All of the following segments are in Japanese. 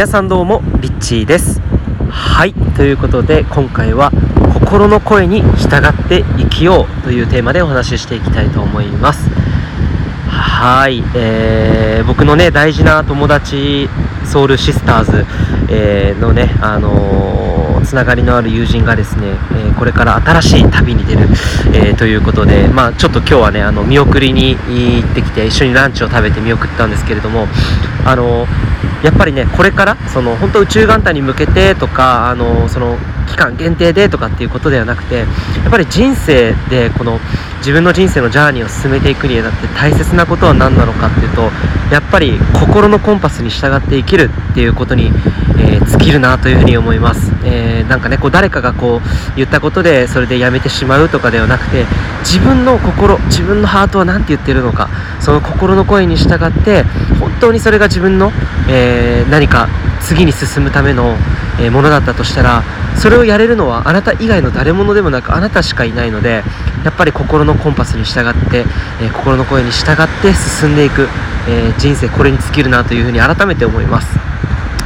皆さんどうもリッチーです。はい。ということで今回は心の声に従って生きようというテーマでお話ししていきたいと思います。はい、えー、僕のね大事な友達ソウルシスターズ、えーのねあのーつながりのある友人がですね、えーこれから新しい旅に出る、えーということで、まあ、ちょっと今日はねあの見送りに行ってきて一緒にランチを食べて見送ったんですけれどもあのやっぱりねこれからその本当宇宙元旦に向けてとかあのその期間限定でとかっていうことではなくてやっぱり人生でこの自分の人生のジャーニーを進めていくにあたって大切なことは何なのかっていうとやっぱり心のコンパスに従って生きるっていうことに、えー尽きるなというふに思います、えーなんかねこう誰かがこう言ったことでそれでやめてしまうとかではなくて自分の心自分のハートは何て言ってるのかその心の声に従って本当にそれが自分の、えー何か次に進むための、えものだったとしたらそれをやれるのはあなた以外の誰者でもなくあなたしかいないのでやっぱり心のコンパスに従って、え心の声に従って進んでいく、え人生これに尽きるなというふうに改めて思います。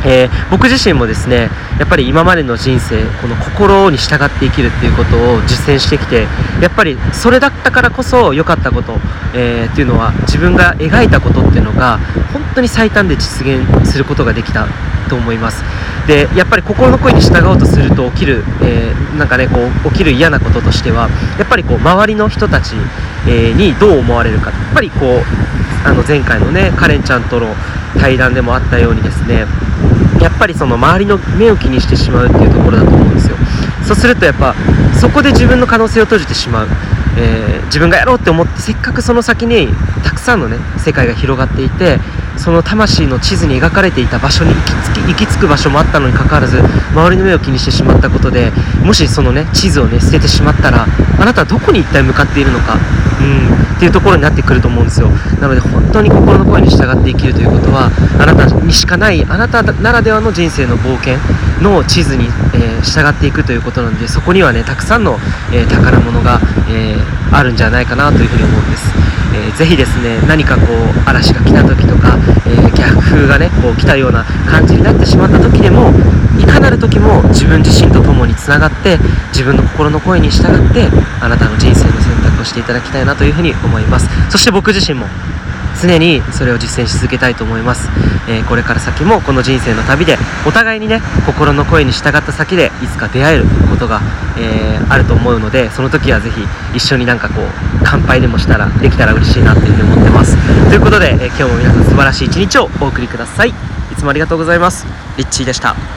えー。僕自身もですねやっぱり今までの人生この心に従って生きるっていうことを実践してきてやっぱりそれだったからこそ良かったこと、えーっていうのは自分が描いたことっていうのが本当に最短で実現することができたと思います。でやっぱり心の声に従おうとすると起きる、えーなんかねこう起きる嫌なこととしてはやっぱりこう周りの人たち、えーにどう思われるかやっぱりこうあの前回のねカレンちゃんとの対談でもあったようにですねやっぱりその周りの目を気にしてしまうっていうところだと思うんですよ。そうするとやっぱそこで自分の可能性を閉じてしまう、えー自分がやろうって思ってせっかくその先にたくさんのね世界が広がっていてその魂の地図に描かれていた場所に行き着き行き着く場所もあったのにかかわらず周りの目を気にしてしまったことでもしそのね地図をね捨ててしまったらあなたはどこに一体向かっているのかうんっていうところになってくると思うんですよ。なので本当に心の声に従って生きるということはあなたにしかないあなたならではの人生の冒険の地図に、えー従っていくということなのでそこにはねたくさんの、えー宝物が、えーあるんじゃないかなというふうに思うんです、えーぜひですね何かこう嵐が来た時とか、えー逆風がねこう来たような感じになってしまった時でもいかなる時も自分自身と共につながって自分の心の声に従ってあなたの人生の選択をしていただきたいなというふうに思います。そして僕自身も常にそれを実践し続けたいと思います、えーこれから先もこの人生の旅でお互いにね心の声に従った先でいつか出会えることが、えーあると思うのでその時はぜひ一緒になんかこう乾杯でもしたらできたら嬉しいなというふうに思ってます。ということで、えー今日も皆さん素晴らしい一日をお送りください。いつもありがとうございます。リッチーでした。